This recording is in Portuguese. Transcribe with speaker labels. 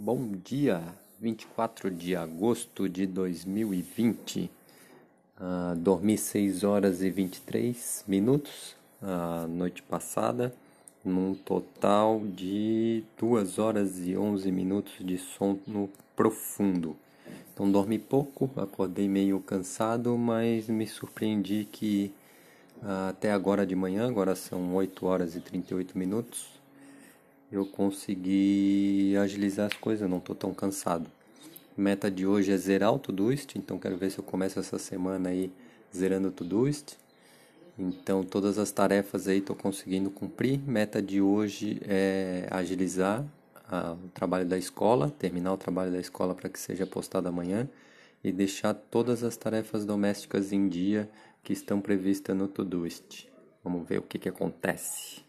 Speaker 1: Bom dia, 24 de agosto de 2020. Uh, dormi 6 horas e 23 minutos a uh, noite passada, num total de 2 horas e 11 minutos de sono profundo. Então dormi pouco, acordei meio cansado, mas me surpreendi que uh, até agora de manhã, agora são 8 horas e 38 minutos, eu consegui agilizar as coisas, não estou tão cansado. Meta de hoje é zerar o Todoist, então quero ver se eu começo essa semana aí zerando o Todoist. Então todas as tarefas aí estou conseguindo cumprir. Meta de hoje é agilizar a, o trabalho da escola, terminar o trabalho da escola para que seja postado amanhã e deixar todas as tarefas domésticas em dia que estão previstas no Todoist. Vamos ver o que, que acontece.